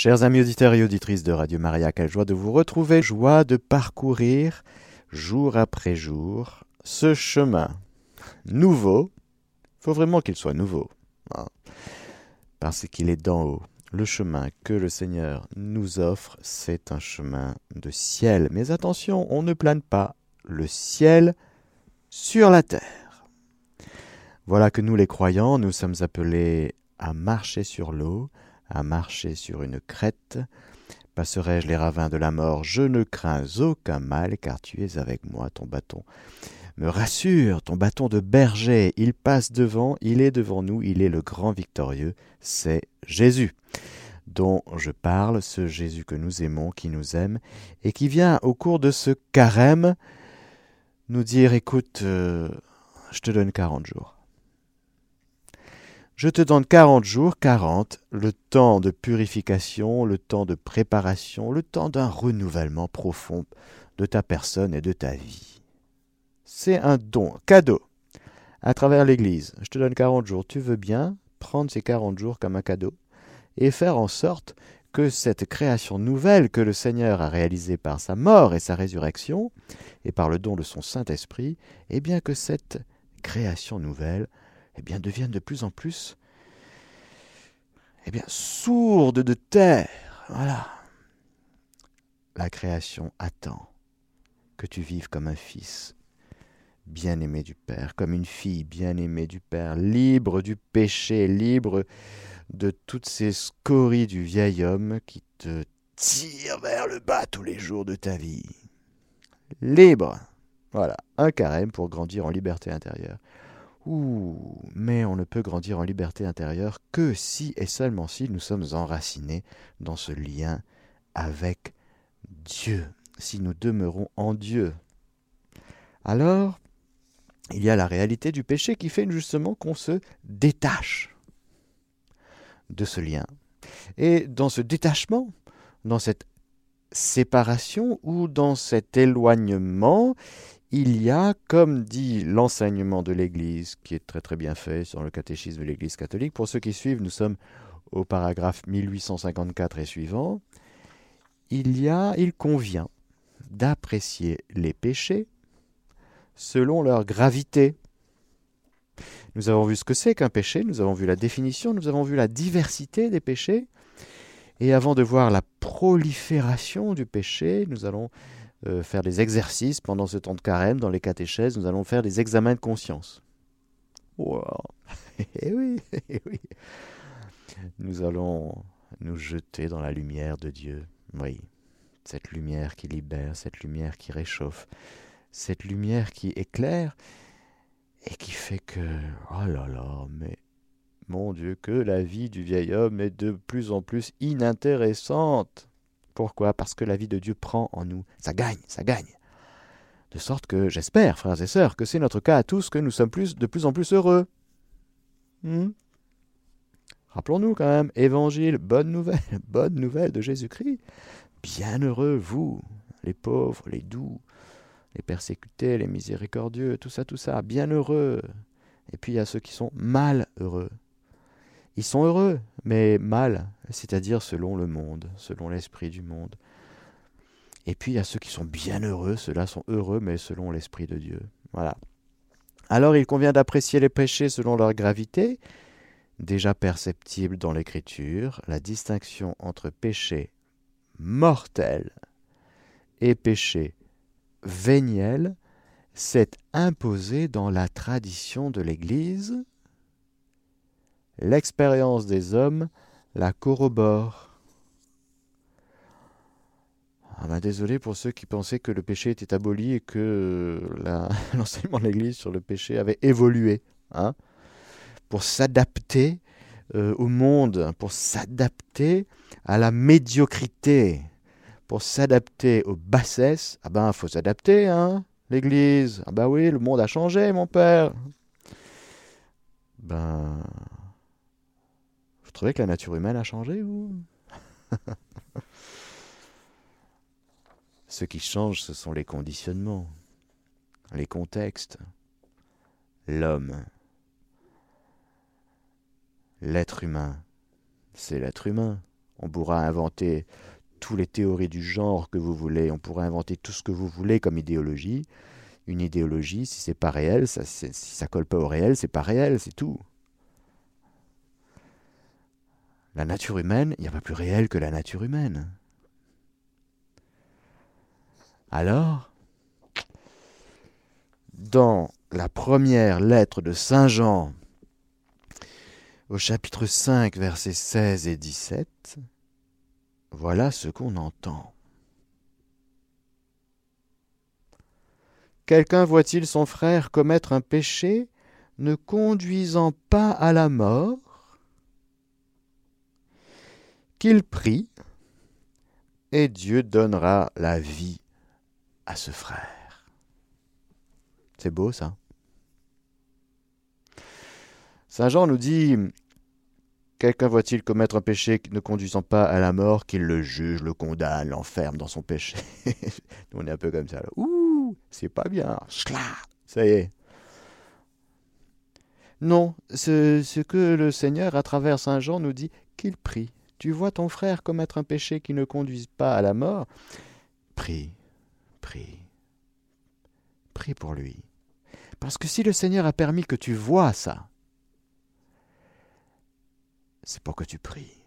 Chers amis auditeurs et auditrices de Radio Maria, quelle joie de vous retrouver, joie de parcourir jour après jour ce chemin nouveau. Il faut vraiment qu'il soit nouveau, hein, parce qu'il est d'en haut. Le chemin que le Seigneur nous offre, c'est un chemin de ciel. Mais attention, on ne plane pas le ciel sur la terre. Voilà que nous les croyants, nous sommes appelés à marcher sur l'eau, à marcher sur une crête. Passerai-je les ravins de la mort, je ne crains aucun mal, car tu es avec moi, ton bâton me rassure, ton bâton de berger, il passe devant, il est devant nous, il est le grand victorieux, c'est Jésus dont je parle, ce Jésus que nous aimons, qui nous aime, et qui vient au cours de ce carême nous dire, écoute, euh, je te donne quarante jours. Je te donne quarante jours, quarante, le temps de purification, le temps de préparation, le temps d'un renouvellement profond de ta personne et de ta vie. C'est un don, cadeau, à travers l'Église. Je te donne quarante jours. Tu veux bien prendre ces quarante jours comme un cadeau et faire en sorte que cette création nouvelle que le Seigneur a réalisée par sa mort et sa résurrection, et par le don de son Saint-Esprit, eh bien que cette création nouvelle eh bien, deviennent de plus en plus eh bien, sourdes de terre. Voilà. La création attend que tu vives comme un fils bien-aimé du Père, comme une fille bien-aimée du Père, libre du péché, libre de toutes ces scories du vieil homme qui te tirent vers le bas tous les jours de ta vie. Libre. Voilà, un carême pour grandir en liberté intérieure. Mais on ne peut grandir en liberté intérieure que si et seulement si nous sommes enracinés dans ce lien avec Dieu, si nous demeurons en Dieu. Alors, il y a la réalité du péché qui fait justement qu'on se détache de ce lien. Et dans ce détachement, dans cette séparation ou dans cet éloignement, il y a, comme dit l'enseignement de l'Église, qui est très très bien fait sur le catéchisme de l'Église catholique, pour ceux qui suivent, nous sommes au paragraphe 1854 et suivant, il y a, il convient d'apprécier les péchés selon leur gravité. Nous avons vu ce que c'est qu'un péché, nous avons vu la définition, nous avons vu la diversité des péchés, et avant de voir la prolifération du péché, nous allons euh, faire des exercices pendant ce temps de carême dans les catéchèses, nous allons faire des examens de conscience. Wow. eh oui, eh oui. Nous allons nous jeter dans la lumière de Dieu. Oui, cette lumière qui libère, cette lumière qui réchauffe, cette lumière qui éclaire et qui fait que, oh là là, mais mon Dieu, que la vie du vieil homme est de plus en plus inintéressante. Pourquoi? Parce que la vie de Dieu prend en nous. Ça gagne, ça gagne. De sorte que j'espère, frères et sœurs, que c'est notre cas à tous, que nous sommes de plus en plus heureux. Hmm? Rappelons-nous quand même, évangile, bonne nouvelle, bonne nouvelle de Jésus-Christ. Bienheureux, vous, les pauvres, les doux, les persécutés, les miséricordieux, tout ça, tout ça, bienheureux. Et puis il y a ceux qui sont malheureux. Ils sont heureux, mais mal, c'est-à-dire selon le monde, selon l'esprit du monde. Et puis il y a ceux qui sont bien heureux, ceux-là sont heureux, mais selon l'esprit de Dieu. Voilà. Alors il convient d'apprécier les péchés selon leur gravité, déjà perceptible dans l'Écriture, la distinction entre péché mortel et péché véniel s'est imposée dans la tradition de l'Église L'expérience des hommes la corrobore. Ah ben désolé pour ceux qui pensaient que le péché était aboli et que l'enseignement de l'Église sur le péché avait évolué, hein, pour s'adapter euh, au monde, pour s'adapter à la médiocrité, pour s'adapter aux bassesses. Ah ben, il faut s'adapter, hein, l'Église. Ah ben oui, le monde a changé, mon père. Ben, trouvez que la nature humaine a changé, vous? Ce qui change, ce sont les conditionnements, les contextes, l'homme, l'être humain. C'est l'être humain. On pourra inventer toutes les théories du genre que vous voulez, on pourra inventer tout ce que vous voulez comme idéologie. Une idéologie, si c'est pas réel, si ça colle pas au réel, c'est pas réel, c'est tout. La nature humaine, il n'y a pas plus réel que la nature humaine. Alors, dans la première lettre de Saint Jean, au chapitre 5, versets 16 et 17, voilà ce qu'on entend. Quelqu'un voit-il son frère commettre un péché ne conduisant pas à la mort Qu'il prie, et Dieu donnera la vie à ce frère. C'est beau ça. Saint Jean nous dit Quelqu'un voit-il commettre un péché ne conduisant pas à la mort, qu'il le juge, le condamne, l'enferme dans son péché? On est un peu comme ça. Ouh, c'est pas bien. Ça y est. Non, ce, ce que le Seigneur, à travers Saint Jean, nous dit qu'il prie. Tu vois ton frère commettre un péché qui ne conduise pas à la mort Prie, prie, prie pour lui. Parce que si le Seigneur a permis que tu vois ça, c'est pour que tu pries.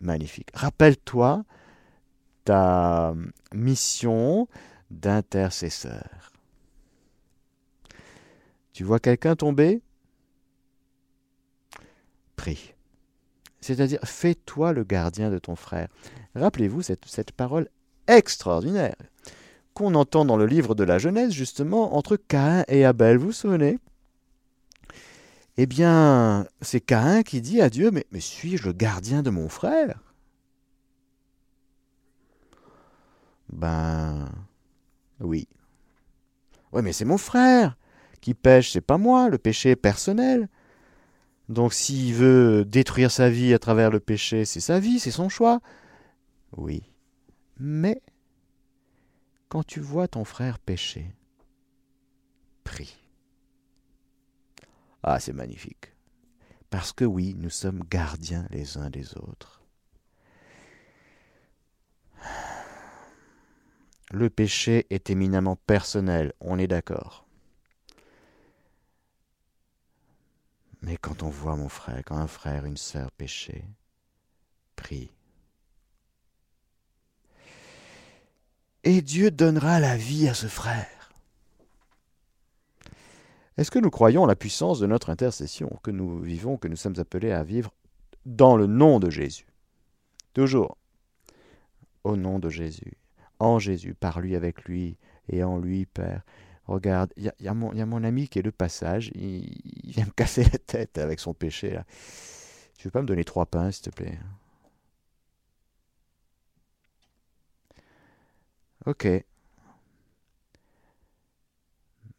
Magnifique. Rappelle-toi ta mission d'intercesseur. Tu vois quelqu'un tomber? Prie. C'est-à-dire, fais-toi le gardien de ton frère. Rappelez-vous cette, parole extraordinaire qu'on entend dans le livre de la Genèse, justement, entre Caïn et Abel. Vous vous souvenez? Eh bien, c'est Caïn qui dit à Dieu, mais, mais suis-je le gardien de mon frère? Ben oui. Oui, mais c'est mon frère qui pêche, c'est pas moi, le péché est personnel. Donc s'il veut détruire sa vie à travers le péché, c'est sa vie, c'est son choix. Oui. Mais quand tu vois ton frère pécher, prie. Ah, c'est magnifique. Parce que oui, nous sommes gardiens les uns des autres. Le péché est éminemment personnel, on est d'accord. Mais quand on voit mon frère, quand un frère, une sœur pécher, prie. Et Dieu donnera la vie à ce frère. Est-ce que nous croyons la puissance de notre intercession, que nous vivons, que nous sommes appelés à vivre dans le nom de Jésus? Toujours au nom de Jésus, en Jésus, par lui, avec lui et en lui, Père. Regarde, il y, a mon ami qui est de passage, il, vient me casser la tête avec son péché. Tu veux pas me donner trois pains, s'il te plaît? Ok,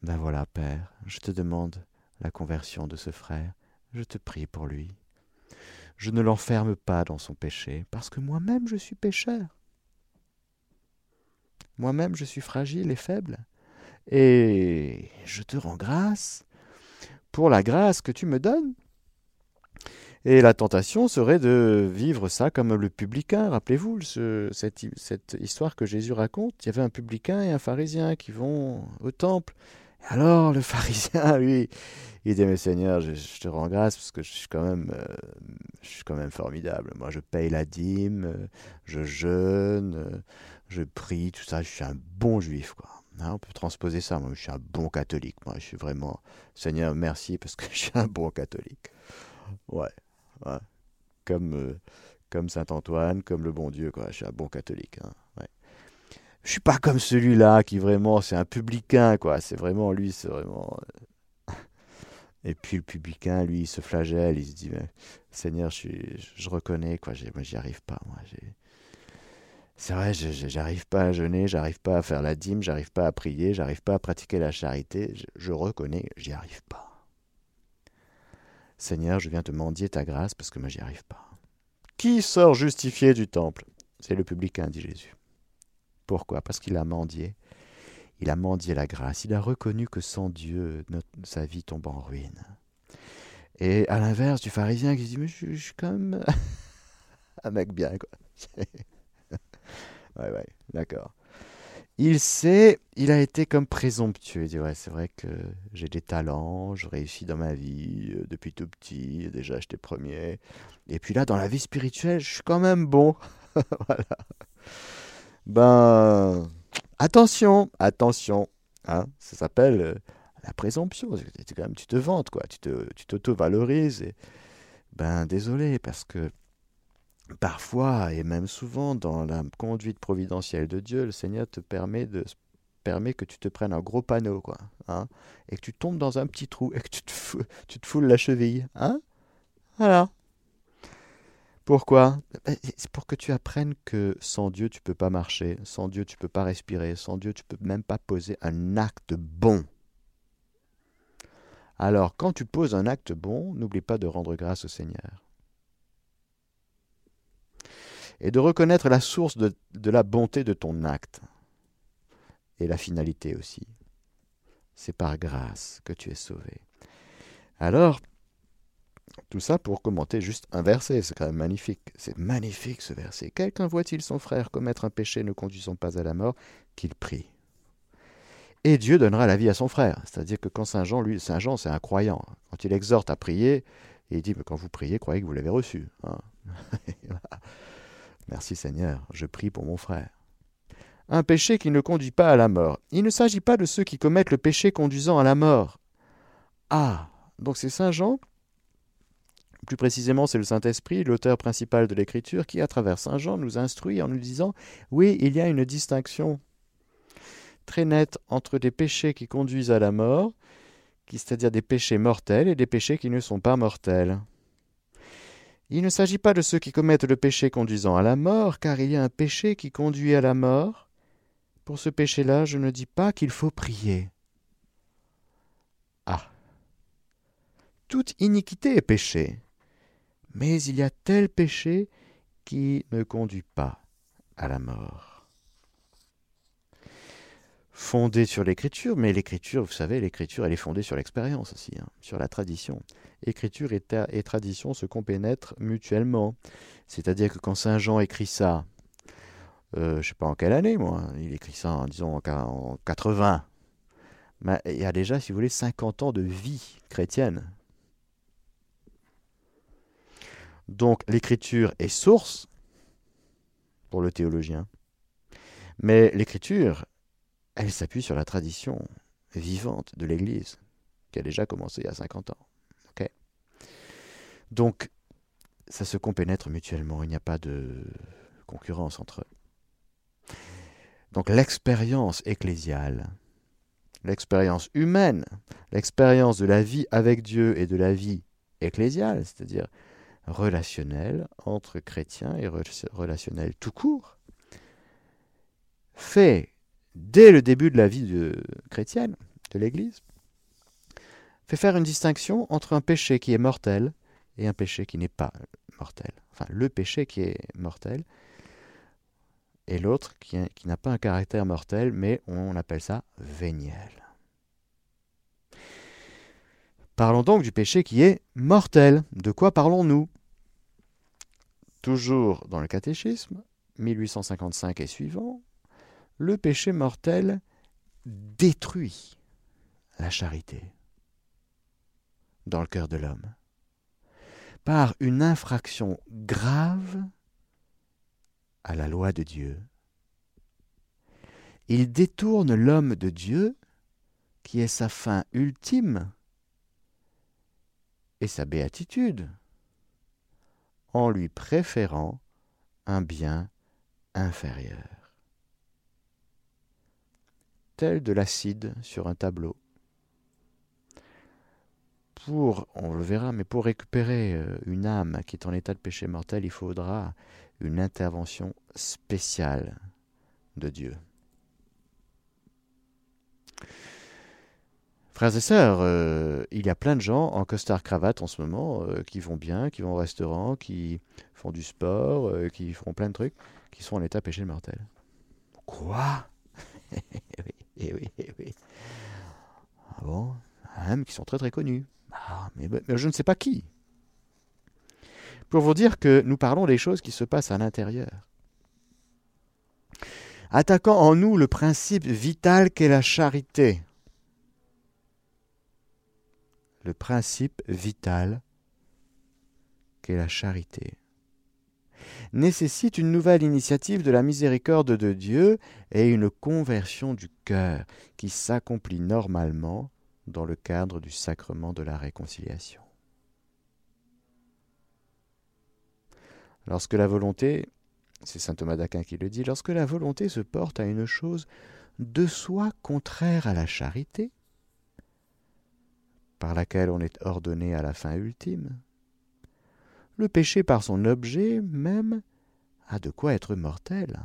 ben voilà, Père, je te demande la conversion de ce frère, je te prie pour lui. Je ne l'enferme pas dans son péché, parce que moi-même je suis pécheur. Moi-même je suis fragile et faible. Et je te rends grâce pour la grâce que tu me donnes. Et la tentation serait de vivre ça comme le publicain. Rappelez-vous cette, histoire que Jésus raconte. Il y avait un publicain et un pharisien qui vont au temple. Alors le pharisien, lui, il dit, mais Seigneur, je, te rends grâce parce que je suis quand même, euh, je suis quand même formidable. Moi, je paye la dîme, je jeûne, je prie, tout ça. Je suis un bon juif, quoi. On peut transposer ça. Moi, je suis un bon catholique. Moi, je suis vraiment, Seigneur, merci parce que je suis un bon catholique. Ouais, ouais. Comme, comme saint Antoine, comme le bon Dieu, quoi. Je suis un bon catholique. Hein. Je suis pas comme celui-là qui vraiment c'est un publicain quoi c'est vraiment lui c'est vraiment euh, et puis le publicain lui il se flagelle il se dit Seigneur je, je reconnais quoi moi j'y arrive pas moi c'est vrai j'arrive pas à jeûner j'arrive pas à faire la dîme j'arrive pas à prier j'arrive pas à pratiquer la charité je, je reconnais j'y arrive pas Seigneur je viens te mendier ta grâce parce que moi j'y arrive pas qui sort justifié du temple? C'est le publicain dit Jésus pourquoi? Parce qu'il a mendié. Il a mendié la grâce. Il a reconnu que sans Dieu, sa vie tombe en ruine. Et à l'inverse du pharisien qui dit Mais je, suis quand même. un mec bien, quoi. ouais, ouais, d'accord. Il sait, il a été comme présomptueux. Il dit Ouais, c'est vrai que j'ai des talents, je réussis dans ma vie euh, depuis tout petit, déjà j'étais premier. Et puis là, dans la vie spirituelle, je suis quand même bon. voilà. Ben, attention, attention. Hein, ça s'appelle euh, la présomption. Tu te vantes, quoi. Tu t'auto-valorises. ben, désolé, parce que parfois, et même souvent, dans la conduite providentielle de Dieu, le Seigneur te permet de permet que tu te prennes un gros panneau, hein, et que tu tombes dans un petit trou, et que tu te, tu foules la cheville, hein Voilà. Pourquoi? Ben, C'est pour que tu apprennes que sans Dieu, tu peux pas marcher, sans Dieu, tu peux pas respirer, sans Dieu, tu peux même pas poser un acte bon. Alors, quand tu poses un acte bon, n'oublie pas de rendre grâce au Seigneur. Et de reconnaître la source de, la bonté de ton acte. Et la finalité aussi. C'est par grâce que tu es sauvé. Alors, tout ça pour commenter juste un verset, c'est quand même magnifique. C'est magnifique ce verset. Quelqu'un voit-il son frère commettre un péché ne conduisant pas à la mort, qu'il prie et Dieu donnera la vie à son frère. C'est-à-dire que quand Saint Jean, lui, Saint Jean, c'est un croyant. Quand il exhorte à prier, il dit, quand vous priez, croyez que vous l'avez reçu. Hein. Merci Seigneur, je prie pour mon frère. Un péché qui ne conduit pas à la mort. Il ne s'agit pas de ceux qui commettent le péché conduisant à la mort. Ah, donc c'est Saint Jean, plus précisément c'est le Saint-Esprit, l'auteur principal de l'Écriture, qui à travers Saint Jean nous instruit en nous disant, oui, il y a une distinction très nette entre des péchés qui conduisent à la mort, c'est-à-dire des péchés mortels, et des péchés qui ne sont pas mortels. Il ne s'agit pas de ceux qui commettent le péché conduisant à la mort, car il y a un péché qui conduit à la mort. Pour ce péché-là, je ne dis pas qu'il faut prier. Ah. Toute iniquité est péché, mais il y a tel péché qui ne conduit pas à la mort fondée sur l'écriture, mais l'écriture, vous savez, l'écriture, elle est fondée sur l'expérience aussi, hein, sur la tradition. Écriture et, tradition se compénètrent mutuellement. C'est-à-dire que quand Saint Jean écrit ça, euh, je ne sais pas en quelle année, moi, il écrit ça, en, disons, en 80, mais il y a déjà, si vous voulez, 50 ans de vie chrétienne. Donc l'écriture est source pour le théologien. Mais l'écriture, elle s'appuie sur la tradition vivante de l'Église, qui a déjà commencé il y a 50 ans. Donc, ça se compénètre mutuellement, il n'y a pas de concurrence entre eux. Donc l'expérience ecclésiale, l'expérience humaine, l'expérience de la vie avec Dieu et de la vie ecclésiale, c'est-à-dire relationnelle entre chrétiens et relationnelle tout court, fait dès le début de la vie chrétienne, de l'Église, fait faire une distinction entre un péché qui est mortel et un péché qui n'est pas mortel. Enfin, le péché qui est mortel et l'autre qui, qui n'a pas un caractère mortel, mais on appelle ça véniel. Parlons donc du péché qui est mortel. De quoi parlons-nous? Toujours dans le catéchisme, 1855 et suivant, le péché mortel détruit la charité dans le cœur de l'homme par une infraction grave à la loi de Dieu. Il détourne l'homme de Dieu, qui est sa fin ultime et sa béatitude, en lui préférant un bien inférieur de l'acide sur un tableau? Pour, on le verra, mais pour récupérer euh, une âme qui est en état de péché mortel, il faudra une intervention spéciale de Dieu. Frères et sœurs, euh, il y a plein de gens en costard-cravate en ce moment euh, qui vont bien, qui vont au restaurant, qui font du sport, qui font plein de trucs, qui sont en état de péché mortel. Quoi? Eh oui, eh oui. Ah bon? Même qui sont très très connus. Ah, mais, mais je ne sais pas qui. pour vous dire que nous parlons des choses qui se passent à l'intérieur. Attaquant en nous le principe vital qu'est la charité. Le principe vital qu'est la charité nécessite une nouvelle initiative de la miséricorde de Dieu et une conversion du cœur qui s'accomplit normalement dans le cadre du sacrement de la réconciliation. Lorsque la volonté, c'est saint Thomas d'Aquin qui le dit, lorsque la volonté se porte à une chose de soi contraire à la charité, par laquelle on est ordonné à la fin ultime, le péché par son objet même a de quoi être mortel.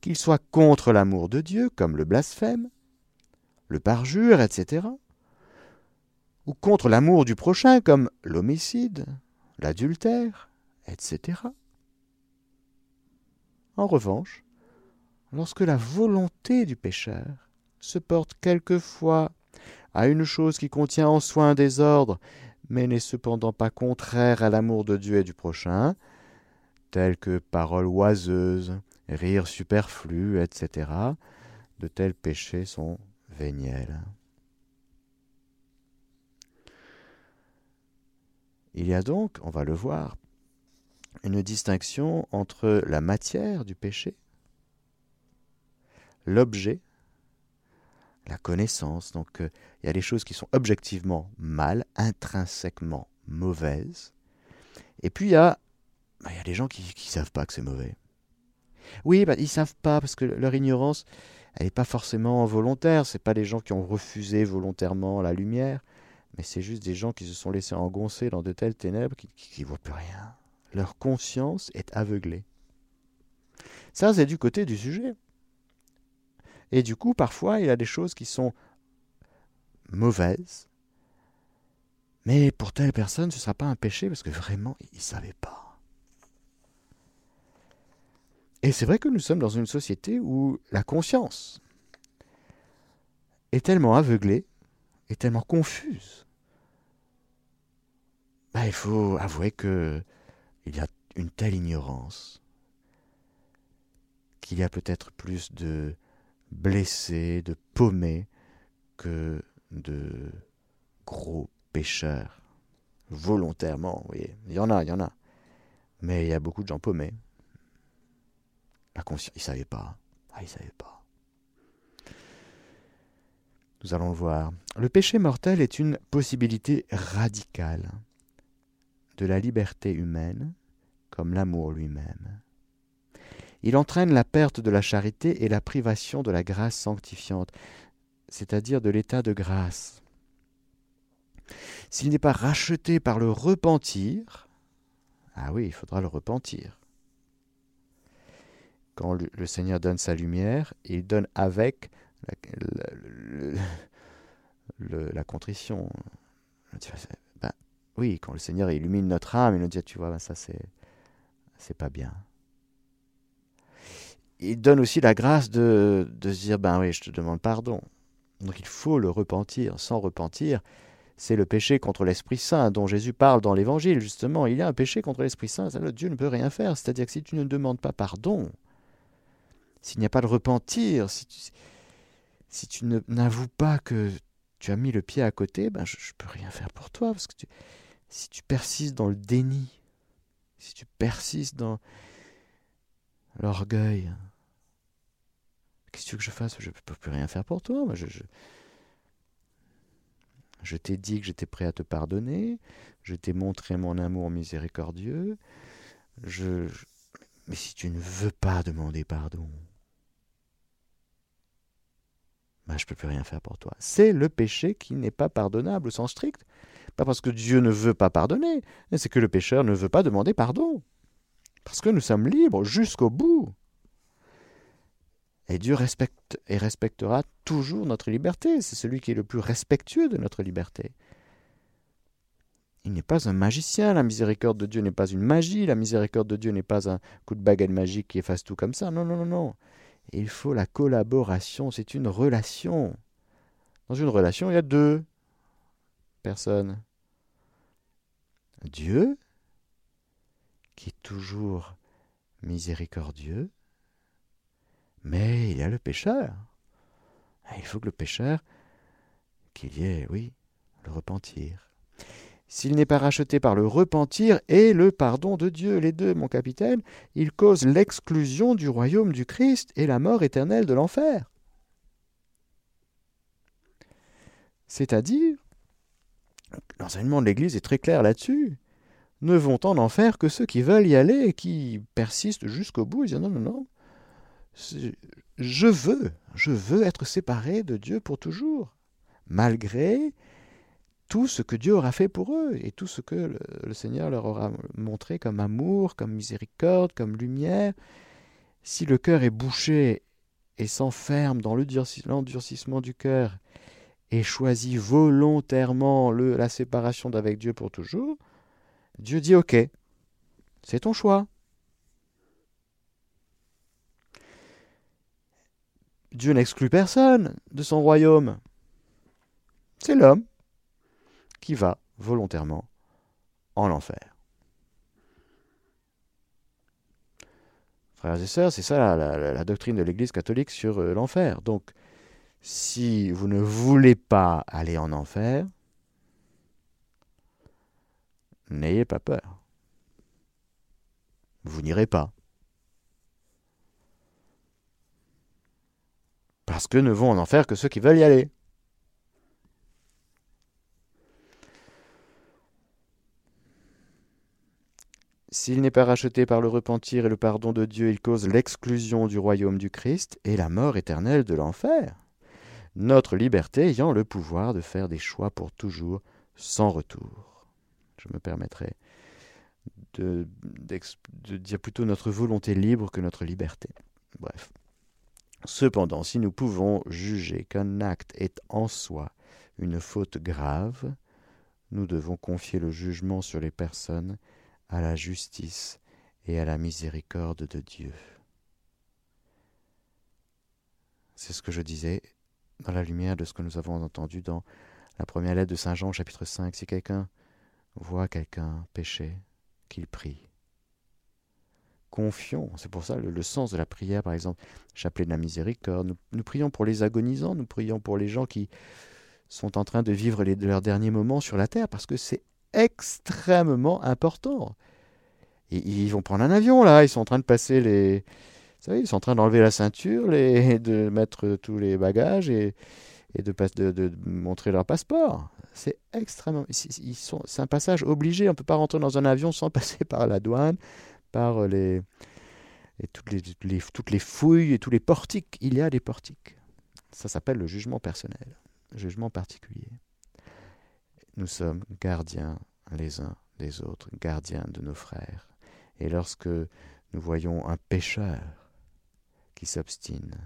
Qu'il soit contre l'amour de Dieu, comme le blasphème, le parjure, etc., ou contre l'amour du prochain, comme l'homicide, l'adultère, etc. En revanche, lorsque la volonté du pécheur se porte quelquefois à une chose qui contient en soi un désordre, mais n'est cependant pas contraire à l'amour de Dieu et du prochain, telles que paroles oiseuses, rires superflus, etc., de tels péchés sont véniels. Il y a donc, on va le voir, une distinction entre la matière du péché, l'objet, la connaissance. Donc euh, il y a des choses qui sont objectivement mal, intrinsèquement mauvaises. Et puis il y a, bah, il y a des gens qui ne savent pas que c'est mauvais. Oui, bah, ils ne savent pas parce que leur ignorance, elle n'est pas forcément volontaire. Ce pas des gens qui ont refusé volontairement la lumière mais c'est juste des gens qui se sont laissés engoncer dans de telles ténèbres qui ne voient plus rien. Leur conscience est aveuglée. Ça, c'est du côté du sujet. Et du coup, parfois, il y a des choses qui sont mauvaises, mais pour telle personne, ce ne sera pas un péché parce que vraiment, il ne savait pas. Et c'est vrai que nous sommes dans une société où la conscience est tellement aveuglée, est tellement confuse, bah, il faut avouer que il y a une telle ignorance qu'il y a peut-être plus de blessés, de paumés que de gros pécheurs. Volontairement, oui. Il y en a, il y en a. Mais il y a beaucoup de gens paumés. La conscience, ils ne savaient pas. Ah, ils ne savaient pas. Nous allons le voir. Le péché mortel est une possibilité radicale de la liberté humaine comme l'amour lui-même. Il entraîne la perte de la charité et la privation de la grâce sanctifiante, c'est-à-dire de l'état de grâce. S'il n'est pas racheté par le repentir, ah oui, il faudra le repentir. Quand le Seigneur donne sa lumière, il donne avec la, contrition. Oui, quand le Seigneur illumine notre âme, il nous dit, tu vois, ça c'est, c'est pas bien. Il donne aussi la grâce de, de se dire, ben oui, je te demande pardon. Donc il faut le repentir. Sans repentir, c'est le péché contre l'Esprit Saint dont Jésus parle dans l'Évangile, justement. Il y a un péché contre l'Esprit Saint, Dieu ne peut rien faire. C'est-à-dire que si tu ne demandes pas pardon, s'il n'y a pas de repentir, si tu, si tu n'avoues pas que tu as mis le pied à côté, ben je ne peux rien faire pour toi, parce que si tu persistes dans le déni, si tu persistes dans l'orgueil, qu'est-ce que tu veux je fasse? Je ne peux plus rien faire pour toi. je, t'ai dit que j'étais prêt à te pardonner, je t'ai montré mon amour miséricordieux, je, mais si tu ne veux pas demander pardon, ben je ne peux plus rien faire pour toi. C'est le péché qui n'est pas pardonnable au sens strict. Pas parce que Dieu ne veut pas pardonner, c'est que le pécheur ne veut pas demander pardon. Parce que nous sommes libres jusqu'au bout. Et Dieu respecte et respectera toujours notre liberté. C'est celui qui est le plus respectueux de notre liberté. Il n'est pas un magicien. La miséricorde de Dieu n'est pas une magie. La miséricorde de Dieu n'est pas un coup de baguette magique qui efface tout comme ça. Non, non, non, non. Il faut la collaboration. C'est une relation. Dans une relation, il y a deux personne. Dieu, qui est toujours miséricordieux, mais il y a le pécheur. Il faut que le pécheur, qu'il y ait, oui, le repentir. S'il n'est pas racheté par le repentir et le pardon de Dieu, les deux, mon capitaine, il cause l'exclusion du royaume du Christ et la mort éternelle de l'enfer. C'est-à-dire, l'enseignement de l'Église est très clair là-dessus. Ne vont en enfer que ceux qui veulent y aller et qui persistent jusqu'au bout. Ils disent non, non, non. Je veux, je veux être séparé de Dieu pour toujours, malgré tout ce que Dieu aura fait pour eux et tout ce que le, Seigneur leur aura montré comme amour, comme miséricorde, comme lumière. Si le cœur est bouché et s'enferme dans l'endurcissement du cœur et choisit volontairement la séparation d'avec Dieu pour toujours, Dieu dit Ok, c'est ton choix. Dieu n'exclut personne de son royaume. C'est l'homme qui va volontairement en enfer. Frères et sœurs, c'est ça la, doctrine de l'Église catholique sur euh, l'enfer. Donc, si vous ne voulez pas aller en enfer, n'ayez pas peur. Vous n'irez pas. Parce que ne vont en enfer que ceux qui veulent y aller. S'il n'est pas racheté par le repentir et le pardon de Dieu, il cause l'exclusion du royaume du Christ et la mort éternelle de l'enfer notre liberté ayant le pouvoir de faire des choix pour toujours sans retour. Je me permettrai de, de, dire plutôt notre volonté libre que notre liberté. Bref. Cependant, si nous pouvons juger qu'un acte est en soi une faute grave, nous devons confier le jugement sur les personnes à la justice et à la miséricorde de Dieu. C'est ce que je disais dans la lumière de ce que nous avons entendu dans la première lettre de Saint Jean, chapitre 5. Si quelqu'un voit quelqu'un pécher, qu'il prie. Confions, c'est pour ça le, sens de la prière, par exemple, chapelet de la miséricorde. Nous, prions pour les agonisants, nous prions pour les gens qui sont en train de vivre les, leurs derniers moments sur la terre, parce que c'est extrêmement important. Ils vont prendre un avion, là, ils sont en train de passer les, savez, ils sont en train d'enlever la ceinture, les, de mettre tous les bagages et, de, de, de, montrer leur passeport. C'est extrêmement. Ils c'est un passage obligé. On ne peut pas rentrer dans un avion sans passer par la douane, par les, et toutes, les, les, toutes les fouilles et tous les portiques. Il y a des portiques. Ça s'appelle le jugement personnel, le jugement particulier. Nous sommes gardiens les uns des autres, gardiens de nos frères. Et lorsque nous voyons un pécheur, qui s'obstine.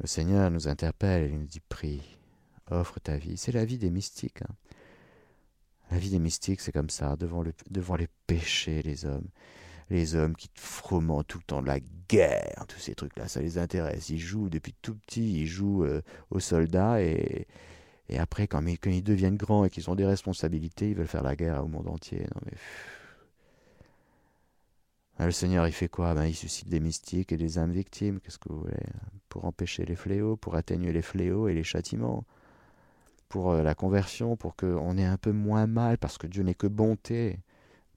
Le Seigneur nous interpelle et nous dit prie, offre ta vie. C'est la vie des mystiques. Hein. La vie des mystiques, c'est comme ça, devant, le, devant les péchés, les hommes. Les hommes qui fomentent tout le temps de la guerre, tous ces trucs-là, ça les intéresse. Ils jouent depuis tout petit, ils jouent euh, aux soldats et, et après, quand, quand, ils deviennent grands et qu'ils ont des responsabilités, ils veulent faire la guerre au monde entier. Non, mais, ah, le Seigneur, il fait quoi? Ben, Il suscite des mystiques et des âmes victimes, qu'est-ce que vous voulez? Pour empêcher les fléaux, pour atténuer les fléaux et les châtiments, pour euh, la conversion, pour qu'on ait un peu moins mal, parce que Dieu n'est que bonté,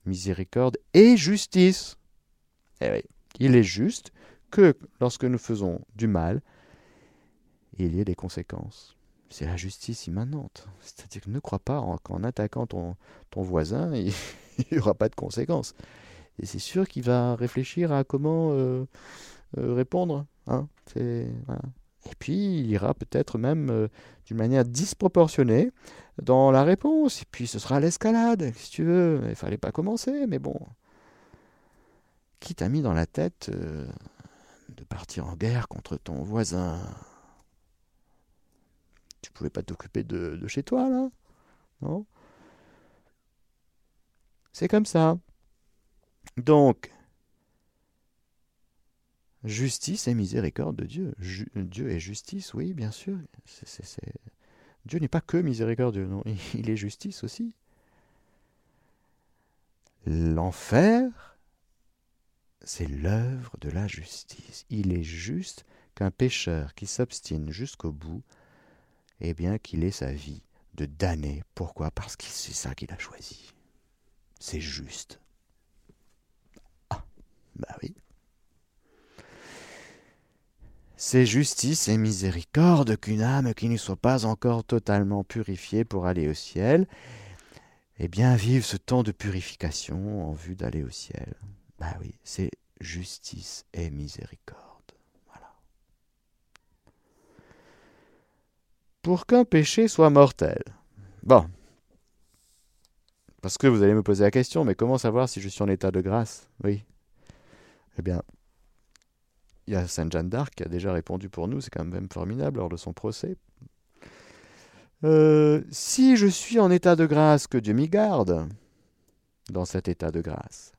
miséricorde et justice. Eh il est juste que lorsque nous faisons du mal, il y ait des conséquences. C'est la justice immanente. C'est-à-dire que ne crois pas qu'en attaquant ton, voisin, il n'y aura pas de conséquences. Et c'est sûr qu'il va réfléchir à comment euh, euh, répondre. Hein voilà. Et puis, il ira peut-être même euh, d'une manière disproportionnée dans la réponse. Et puis, ce sera l'escalade, si tu veux. Il fallait pas commencer, mais bon. Qui t'a mis dans la tête euh, de partir en guerre contre ton voisin? Tu pouvais pas t'occuper de, de chez toi, là Non? C'est comme ça. Donc, justice et miséricorde de Dieu. Dieu est justice, oui, bien sûr. Dieu n'est pas que miséricordieux, non, il est justice aussi. l'enfer, c'est l'œuvre de la justice. Il est juste qu'un pécheur qui s'obstine jusqu'au bout, eh bien qu'il ait sa vie de damné. Pourquoi? Parce que c'est ça qu'il a choisi. C'est juste. Ah, bah oui. C'est justice et miséricorde qu'une âme qui ne soit pas encore totalement purifiée pour aller au ciel, eh bien vive ce temps de purification en vue d'aller au ciel. Bah oui, c'est justice et miséricorde. Voilà. Pour qu'un péché soit mortel. Bon. Parce que vous allez me poser la question, mais comment savoir si je suis en état de grâce? Oui. Eh bien, il y a Sainte Jeanne d'Arc qui a déjà répondu pour nous, c'est quand même formidable lors de son procès. Euh, si je suis en état de grâce, que Dieu m'y garde dans cet état de grâce.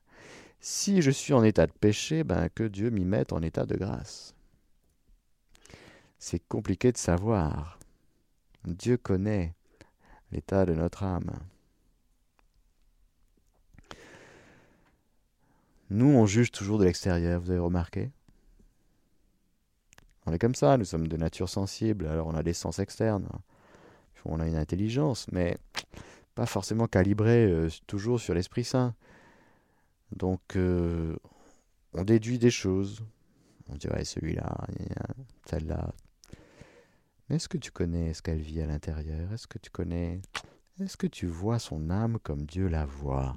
Si je suis en état de péché, ben que Dieu m'y mette en état de grâce. C'est compliqué de savoir. Dieu connaît l'état de notre âme. Nous, on juge toujours de l'extérieur, vous avez remarqué? On est comme ça, nous sommes de nature sensible, alors on a des sens externes. On a une intelligence, mais pas forcément calibrée euh, toujours sur l'Esprit Saint. Donc, euh, on déduit des choses. On dirait celui-là, celle-là. Mais est-ce que tu connais ce qu'elle vit à l'intérieur? Est-ce que tu connais Est-ce que tu vois son âme comme Dieu la voit?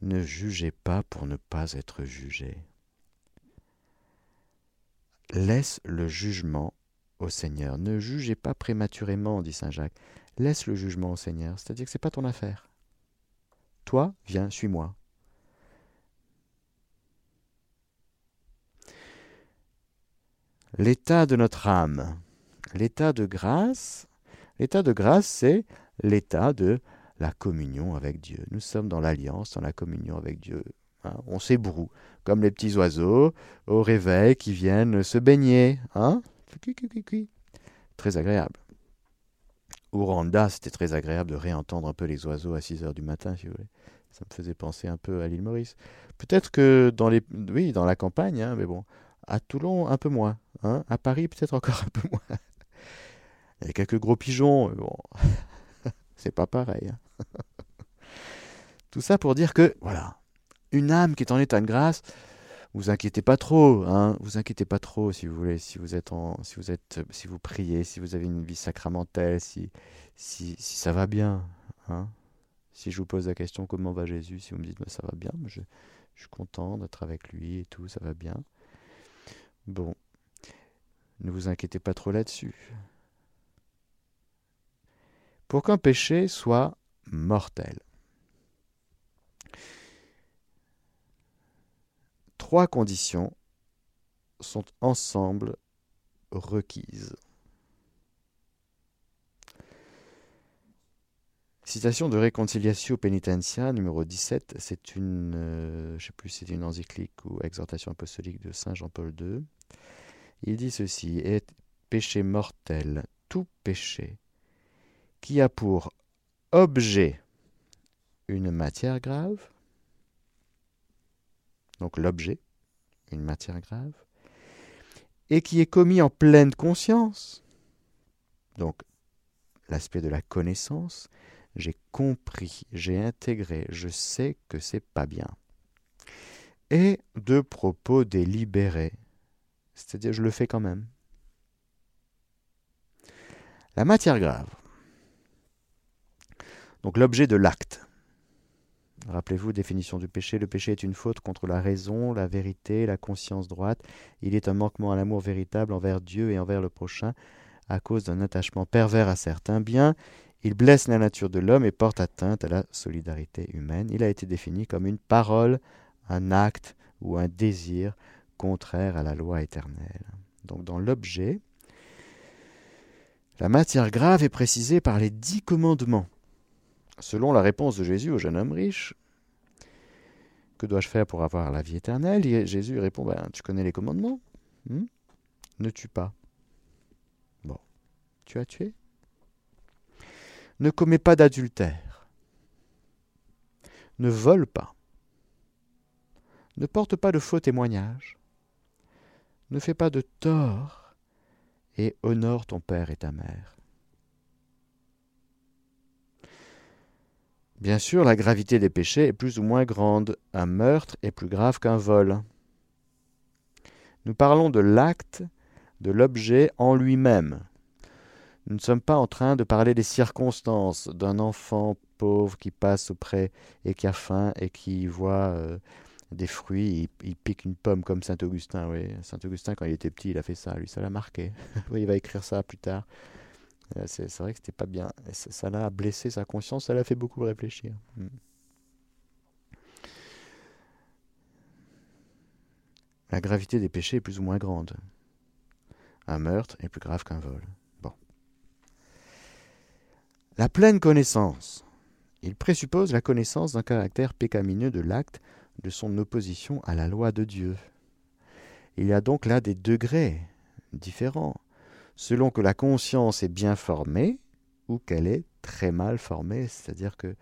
Ne jugez pas pour ne pas être jugé. Laisse le jugement au Seigneur. Ne jugez pas prématurément, dit Saint Jacques. Laisse le jugement au Seigneur, c'est-à-dire que ce n'est pas ton affaire. Toi, viens, suis-moi. L'état de notre âme, l'état de grâce, l'état de grâce, c'est l'état de la communion avec Dieu. Nous sommes dans l'alliance, dans la communion avec Dieu. Hein. on s'ébroue, comme les petits oiseaux au réveil qui viennent se baigner. Hein très agréable. Au Rwanda, c'était très agréable de réentendre un peu les oiseaux à 6 heures du matin, si vous voulez. Ça me faisait penser un peu à l'île Maurice. Peut-être que dans les, oui, dans la campagne, hein, mais bon, à Toulon, un peu moins. Hein. à Paris, peut-être encore un peu moins. Il y a quelques gros pigeons, mais bon, c'est pas pareil. Hein. Tout ça pour dire que, voilà, une âme qui est en état de grâce, vous inquiétez pas trop, hein, vous inquiétez pas trop si vous voulez, si vous êtes en, si vous êtes, si vous priez, si vous avez une vie sacramentelle, si, si, si ça va bien, hein. Si je vous pose la question comment va Jésus, si vous me dites bah, ça va bien, je, je suis content d'être avec lui et tout, ça va bien. Bon, ne vous inquiétez pas trop là-dessus. Pour qu'un péché soit mortel. Trois conditions sont ensemble requises. Citation de Reconciliatio Penitentia numéro 17, c'est une, euh, sais plus c'est une encyclique ou exhortation apostolique de Saint Jean-Paul II. Il dit ceci est péché mortel, tout péché qui a pour objet une matière grave, donc l'objet, une matière grave, et qui est commis en pleine conscience, donc l'aspect de la connaissance, j'ai compris, j'ai intégré, je sais que c'est pas bien. Et de propos délibérés, c'est-à-dire je le fais quand même. La matière grave. Donc l'objet de l'acte. Rappelez-vous, définition du péché. Le péché est une faute contre la raison, la vérité, la conscience droite. Il est un manquement à l'amour véritable envers Dieu et envers le prochain à cause d'un attachement pervers à certains biens. Il blesse la nature de l'homme et porte atteinte à la solidarité humaine. Il a été défini comme une parole, un acte ou un désir contraire à la loi éternelle. Donc dans l'objet, la matière grave est précisée par les dix commandements. Selon la réponse de Jésus au jeune homme riche, que dois-je faire pour avoir la vie éternelle? Jésus répond, ben, tu connais les commandements hmm? Ne tue pas. Bon, tu as tué? Ne commets pas d'adultère. ne vole pas, ne porte pas de faux témoignages, ne fais pas de tort et honore ton père et ta mère. Bien sûr, la gravité des péchés est plus ou moins grande. Un meurtre est plus grave qu'un vol. Nous parlons de l'acte, de l'objet en lui-même. Nous ne sommes pas en train de parler des circonstances d'un enfant pauvre qui passe auprès et qui a faim et qui voit euh, des fruits, il, pique une pomme comme Saint Augustin. Oui, Saint Augustin quand il était petit, il a fait ça. Lui, ça l'a marqué. oui, il va écrire ça plus tard. Euh, c'est vrai que c'était pas bien. ça l'a blessé sa conscience, ça l'a fait beaucoup réfléchir. Hmm. La gravité des péchés est plus ou moins grande. Un meurtre est plus grave qu'un vol. Bon. La pleine connaissance. Il présuppose la connaissance d'un caractère pécamineux de l'acte, de son opposition à la loi de Dieu. Il y a donc là des degrés différents selon que la conscience est bien formée ou qu'elle est très mal formée, c'est-à-dire qu'il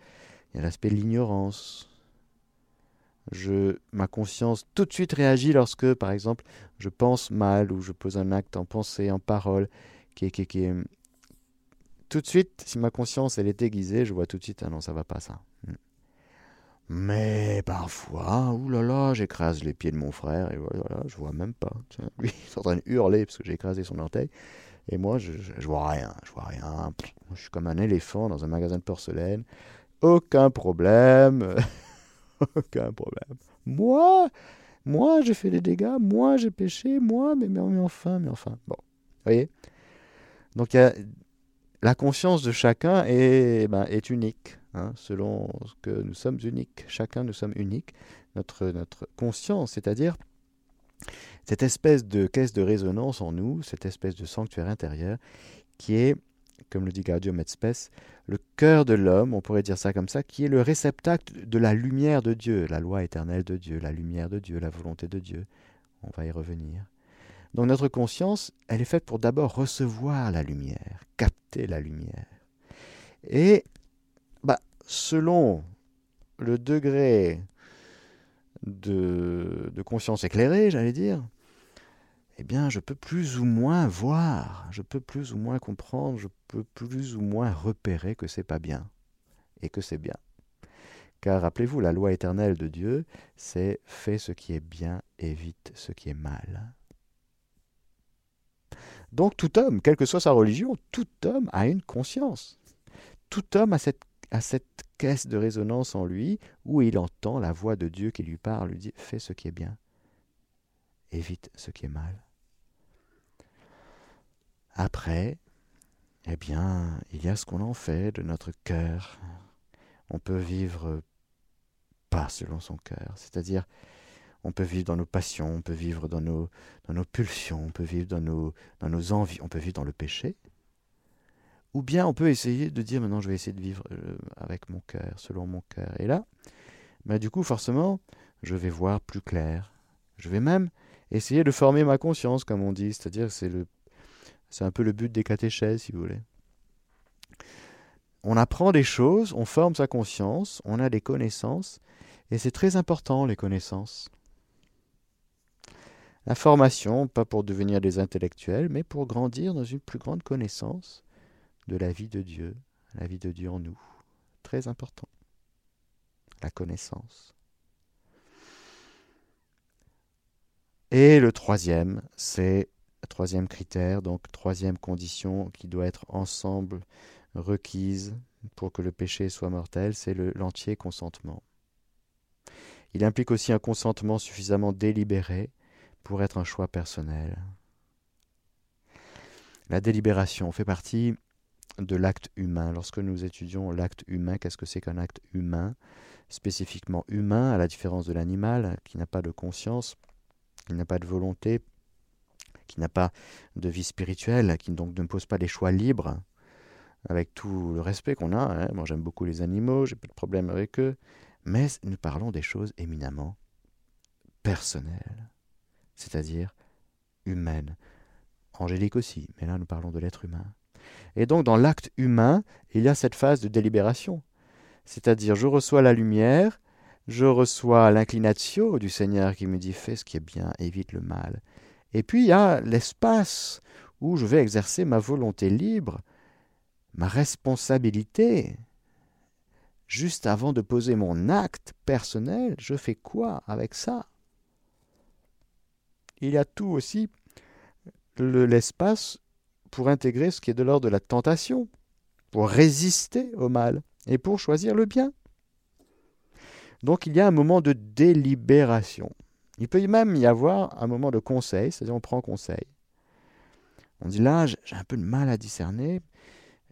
y a l'aspect de l'ignorance. Je, ma conscience tout de suite réagit lorsque, par exemple, je pense mal ou je pose un acte en pensée, en parole, qui est. Tout de suite, si ma conscience elle est aiguisée, je vois tout de suite, ah non, ça va pas ça. Hmm. Mais parfois, oulala, j'écrase les pieds de mon frère et voilà, je vois même pas. lui, il est en train de hurler parce que j'ai écrasé son orteil. Et moi, je, je, vois rien, je vois rien. Je suis comme un éléphant dans un magasin de porcelaine. Aucun problème. Aucun problème. Moi, moi, j'ai fait des dégâts. Moi, j'ai péché. Moi, mais, mais, enfin, mais enfin. Bon, vous voyez Donc, la conscience de chacun est, ben, est unique. Hein, selon ce que nous sommes uniques. Chacun, nous sommes uniques. Notre, notre conscience, c'est-à-dire cette espèce de caisse de résonance en nous, cette espèce de sanctuaire intérieur, qui est, comme le dit Gaudium et Spes, le cœur de l'homme, on pourrait dire ça comme ça, qui est le réceptacle de la lumière de Dieu, la loi éternelle de Dieu, la lumière de Dieu, la volonté de Dieu. On va y revenir. Donc notre conscience, elle est faite pour d'abord recevoir la lumière, capter la lumière. Et bah, selon le degré de, conscience éclairée, j'allais dire, eh bien, je peux plus ou moins voir, je peux plus ou moins comprendre, je peux plus ou moins repérer que c'est pas bien et que c'est bien. Car rappelez-vous, la loi éternelle de Dieu, c'est fais ce qui est bien, évite ce qui est mal. Donc tout homme, quelle que soit sa religion, tout homme a une conscience. Tout homme a cette à cette caisse de résonance en lui où il entend la voix de Dieu qui lui parle, lui dit Fais ce qui est bien, évite ce qui est mal. Après, eh bien, il y a ce qu'on en fait de notre cœur. On peut vivre pas selon son cœur, c'est-à-dire on peut vivre dans nos passions, on peut vivre dans nos, pulsions, on peut vivre dans nos envies, on peut vivre dans le péché, ou bien on peut essayer de dire maintenant je vais essayer de vivre euh, avec mon cœur, selon mon cœur. Et là, bah, du coup forcément, je vais voir plus clair. Je vais même essayer de former ma conscience, comme on dit, c'est-à-dire c'est le c'est un peu le but des catéchèses, si vous voulez. On apprend des choses, on forme sa conscience, on a des connaissances, et c'est très important les connaissances. La formation, pas pour devenir des intellectuels, mais pour grandir dans une plus grande connaissance de la vie de Dieu, la vie de Dieu en nous. Très important. La connaissance. Et le troisième, c'est troisième critère, donc troisième condition qui doit être ensemble requise pour que le péché soit mortel, c'est l'entier consentement. Il implique aussi un consentement suffisamment délibéré pour être un choix personnel. La délibération fait partie de l'acte humain. Lorsque nous étudions l'acte humain, qu'est-ce que c'est qu'un acte humain? Spécifiquement humain, à la différence de l'animal, qui n'a pas de conscience, qui n'a pas de volonté, qui n'a pas de vie spirituelle, qui donc ne pose pas des choix libres, avec tout le respect qu'on a. Hein. Moi j'aime beaucoup les animaux, j'ai pas de problème avec eux, mais nous parlons des choses éminemment personnelles, c'est-à-dire humaines. Angélique aussi, mais là nous parlons de l'être humain. Et donc dans l'acte humain, il y a cette phase de délibération. C'est-à-dire je reçois la lumière, Je reçois l'inclinatio du Seigneur qui me dit fais ce qui est bien, évite le mal. Et puis il y a l'espace où je vais exercer ma volonté libre, ma responsabilité. Juste avant de poser mon acte personnel, je fais quoi avec ça? Il y a tout aussi l'espace pour intégrer ce qui est de l'ordre de la tentation, pour résister au mal et pour choisir le bien. Donc il y a un moment de délibération. Il peut même y avoir un moment de conseil, c'est-à-dire on prend conseil. On dit là, j'ai un peu de mal à discerner.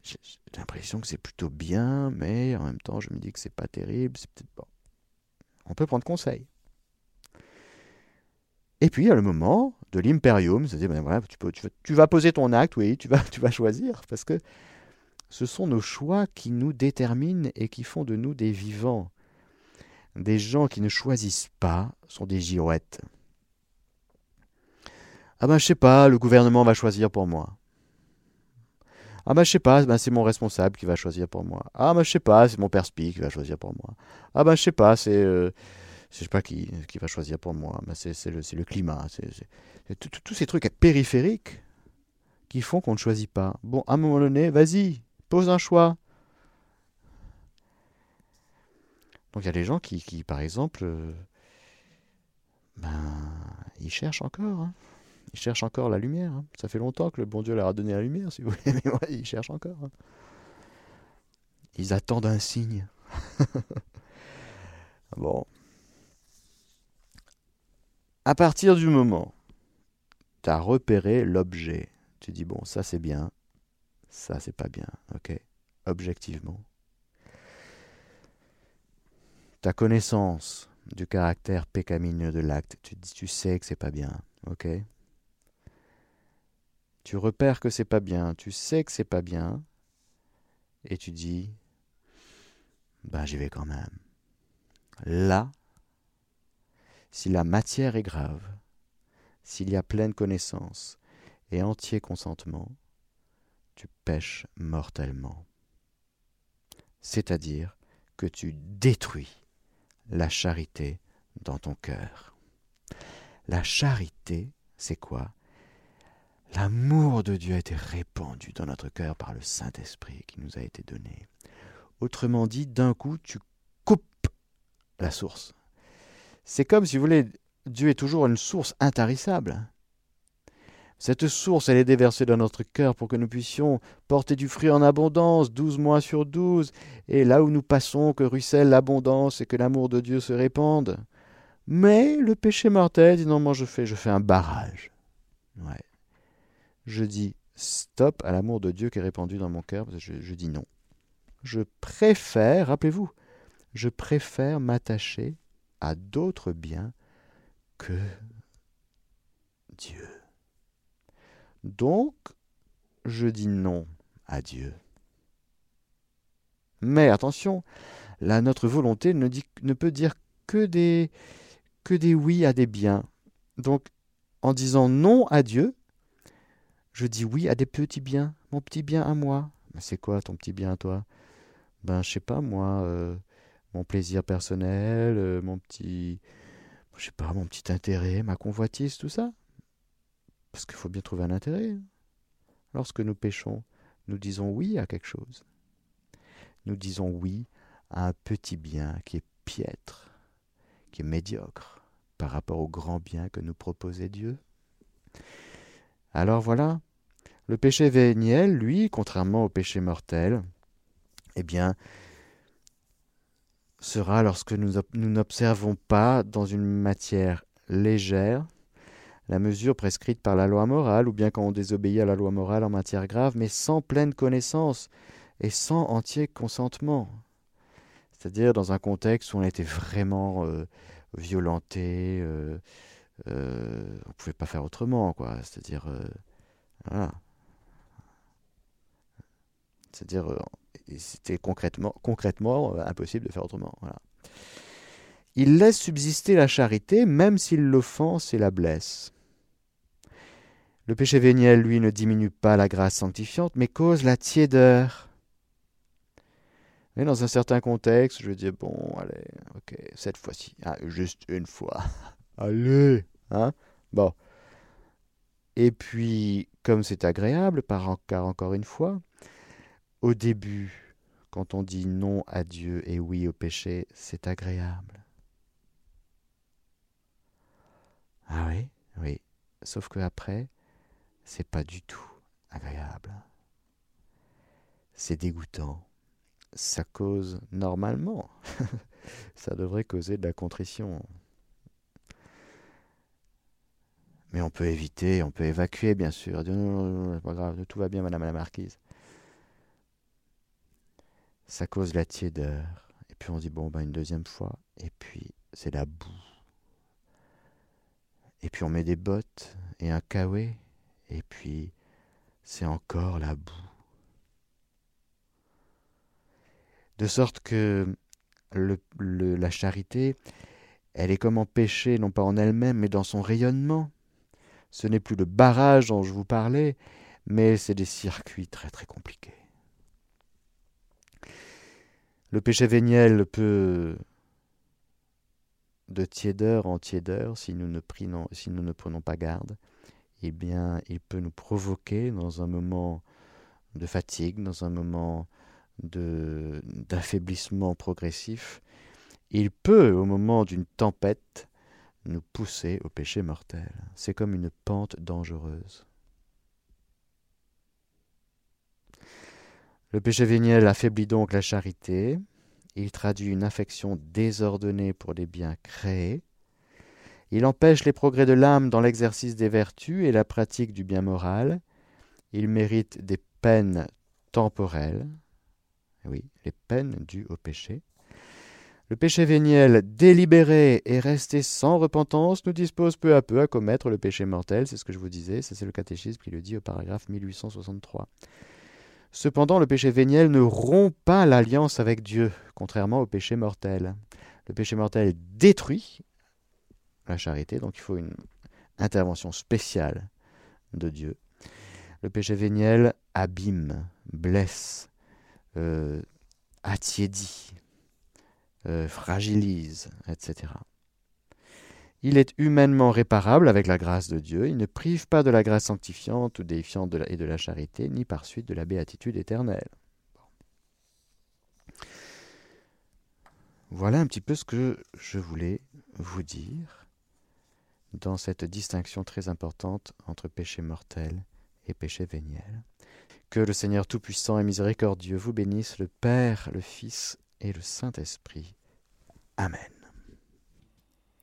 J'ai l'impression que c'est plutôt bien, mais en même temps, je me dis que c'est pas terrible. C'est peut-être bon. On peut prendre conseil. Et puis a le moment de l'imperium, c'est-à-dire ben tu, vas poser ton acte, oui, tu vas, choisir, parce que ce sont nos choix qui nous déterminent et qui font de nous des vivants. Des gens qui ne choisissent pas sont des girouettes. Ah ben je sais pas, le gouvernement va choisir pour moi. Ah ben je sais pas, ben c'est mon responsable qui va choisir pour moi. Ah ben je sais pas, c'est mon perspi qui va choisir pour moi. Ah ben je sais pas, c'est euh, je sais pas qui, qui va choisir pour moi. Ben c'est le, le climat, tous ces trucs périphériques qui font qu'on ne choisit pas. Bon, à un moment donné, vas-y, pose un choix. Donc il y a des gens qui, qui par exemple, euh, ben, ils cherchent encore. Hein. Ils cherchent encore la lumière. Hein. Ça fait longtemps que le bon Dieu leur a donné la lumière, si vous voulez, mais ils cherchent encore. Hein. Ils attendent un signe. bon. À partir du moment tu as repéré l'objet, tu dis bon, ça c'est bien, ça c'est pas bien, ok, objectivement ta connaissance du caractère pécamineux de l'acte, tu, tu sais que c'est pas bien, ok Tu repères que c'est pas bien, tu sais que c'est pas bien, et tu dis, ben j'y vais quand même. Là, si la matière est grave, s'il y a pleine connaissance et entier consentement, tu pêches mortellement. C'est-à-dire que tu détruis la charité dans ton cœur. La charité, c'est quoi? L'amour de Dieu a été répandu dans notre cœur par le Saint-Esprit qui nous a été donné. Autrement dit, d'un coup, tu coupes la source. C'est comme si vous voulez, Dieu est toujours une source intarissable. Cette source, elle est déversée dans notre cœur pour que nous puissions porter du fruit en abondance, douze mois sur douze, et là où nous passons, que ruisselle l'abondance et que l'amour de Dieu se répande. Mais le péché mortel dit non, moi je fais, je fais un barrage. Je dis stop à l'amour de Dieu qui est répandu dans mon cœur, je, je dis non. Je préfère, rappelez-vous, je préfère m'attacher à d'autres biens que Dieu. Donc, je dis non à Dieu. Mais attention, là, notre volonté ne, peut dire que des, que des oui à des biens. Donc, en disant non à Dieu, je dis oui à des petits biens, mon petit bien à moi. Mais c'est quoi ton petit bien à toi? Ben, je sais pas, moi, euh, mon plaisir personnel, euh, mon petit, je sais mon petit intérêt, ma convoitise, tout ça. Parce qu'il faut bien trouver un intérêt. Lorsque nous péchons, nous disons oui à quelque chose. Nous disons oui à un petit bien qui est piètre, qui est médiocre par rapport au grand bien que nous proposait Dieu. Alors voilà, le péché véniel, lui, contrairement au péché mortel, eh bien, sera lorsque nous n'observons pas dans une matière légère, la mesure prescrite par la loi morale, ou bien quand on désobéit à la loi morale en matière grave, mais sans pleine connaissance et sans entier consentement. C'est-à-dire dans un contexte où on était vraiment euh, violenté, euh, euh, on ne pouvait pas faire autrement, quoi. C'est-à-dire, voilà. C'est-à-dire, c'était concrètement, concrètement impossible de faire autrement. Il laisse subsister la charité, même s'il l'offense et la blesse. Le péché véniel, lui, ne diminue pas la grâce sanctifiante, mais cause la tiédeur. Mais dans un certain contexte, je dis bon, allez, ok, cette fois-ci, ah, juste une fois, allez, hein, bon. Et puis, comme c'est agréable, car encore une fois, au début, quand on dit non à Dieu et oui au péché, c'est agréable. Ah oui, oui. Sauf que après, c'est pas du tout agréable. C'est dégoûtant. Ça cause normalement. ça devrait causer de la contrition. Mais on peut éviter, on peut évacuer, bien sûr. Non, non, non, pas grave, tout va bien, madame la marquise. Ça cause la tiédeur. Et puis on dit, bon, ben, une deuxième fois. Et puis, c'est la boue. Et puis on met des bottes et un kawé, et puis c'est encore la boue. De sorte que la charité, elle est comme empêchée, non pas en elle-même, mais dans son rayonnement. Ce n'est plus le barrage dont je vous parlais, mais c'est des circuits très très compliqués. Le péché véniel peut de tiédeur en tiédeur, si nous ne, prenons, pas garde, eh bien, il peut nous provoquer dans un moment de fatigue, dans un moment d'affaiblissement progressif. Il peut, au moment d'une tempête, nous pousser au péché mortel. C'est comme une pente dangereuse. Le péché véniel affaiblit donc la charité, il traduit une affection désordonnée pour les biens créés. Il empêche les progrès de l'âme dans l'exercice des vertus et la pratique du bien moral. Il mérite des peines temporelles. Oui, les peines dues au péché. Le péché véniel délibéré et resté sans repentance nous dispose peu à peu à commettre le péché mortel, c'est ce que je vous disais, c'est le catéchisme qui le dit au paragraphe 1863. Cependant, le péché véniel ne rompt pas l'alliance avec Dieu, contrairement au péché mortel. Le péché mortel détruit la charité, donc il faut une intervention spéciale de Dieu. Le péché véniel abîme, blesse, euh, attiédit, euh, fragilise, etc. Il est humainement réparable avec la grâce de Dieu. Il ne prive pas de la grâce sanctifiante ou déifiante et de la charité, ni par suite de la béatitude éternelle. Voilà un petit peu ce que je voulais vous dire dans cette distinction très importante entre péché mortel et péché véniel. Que le Seigneur Tout-Puissant et Miséricordieux vous bénisse, le Père, le Fils et le Saint-Esprit. Amen.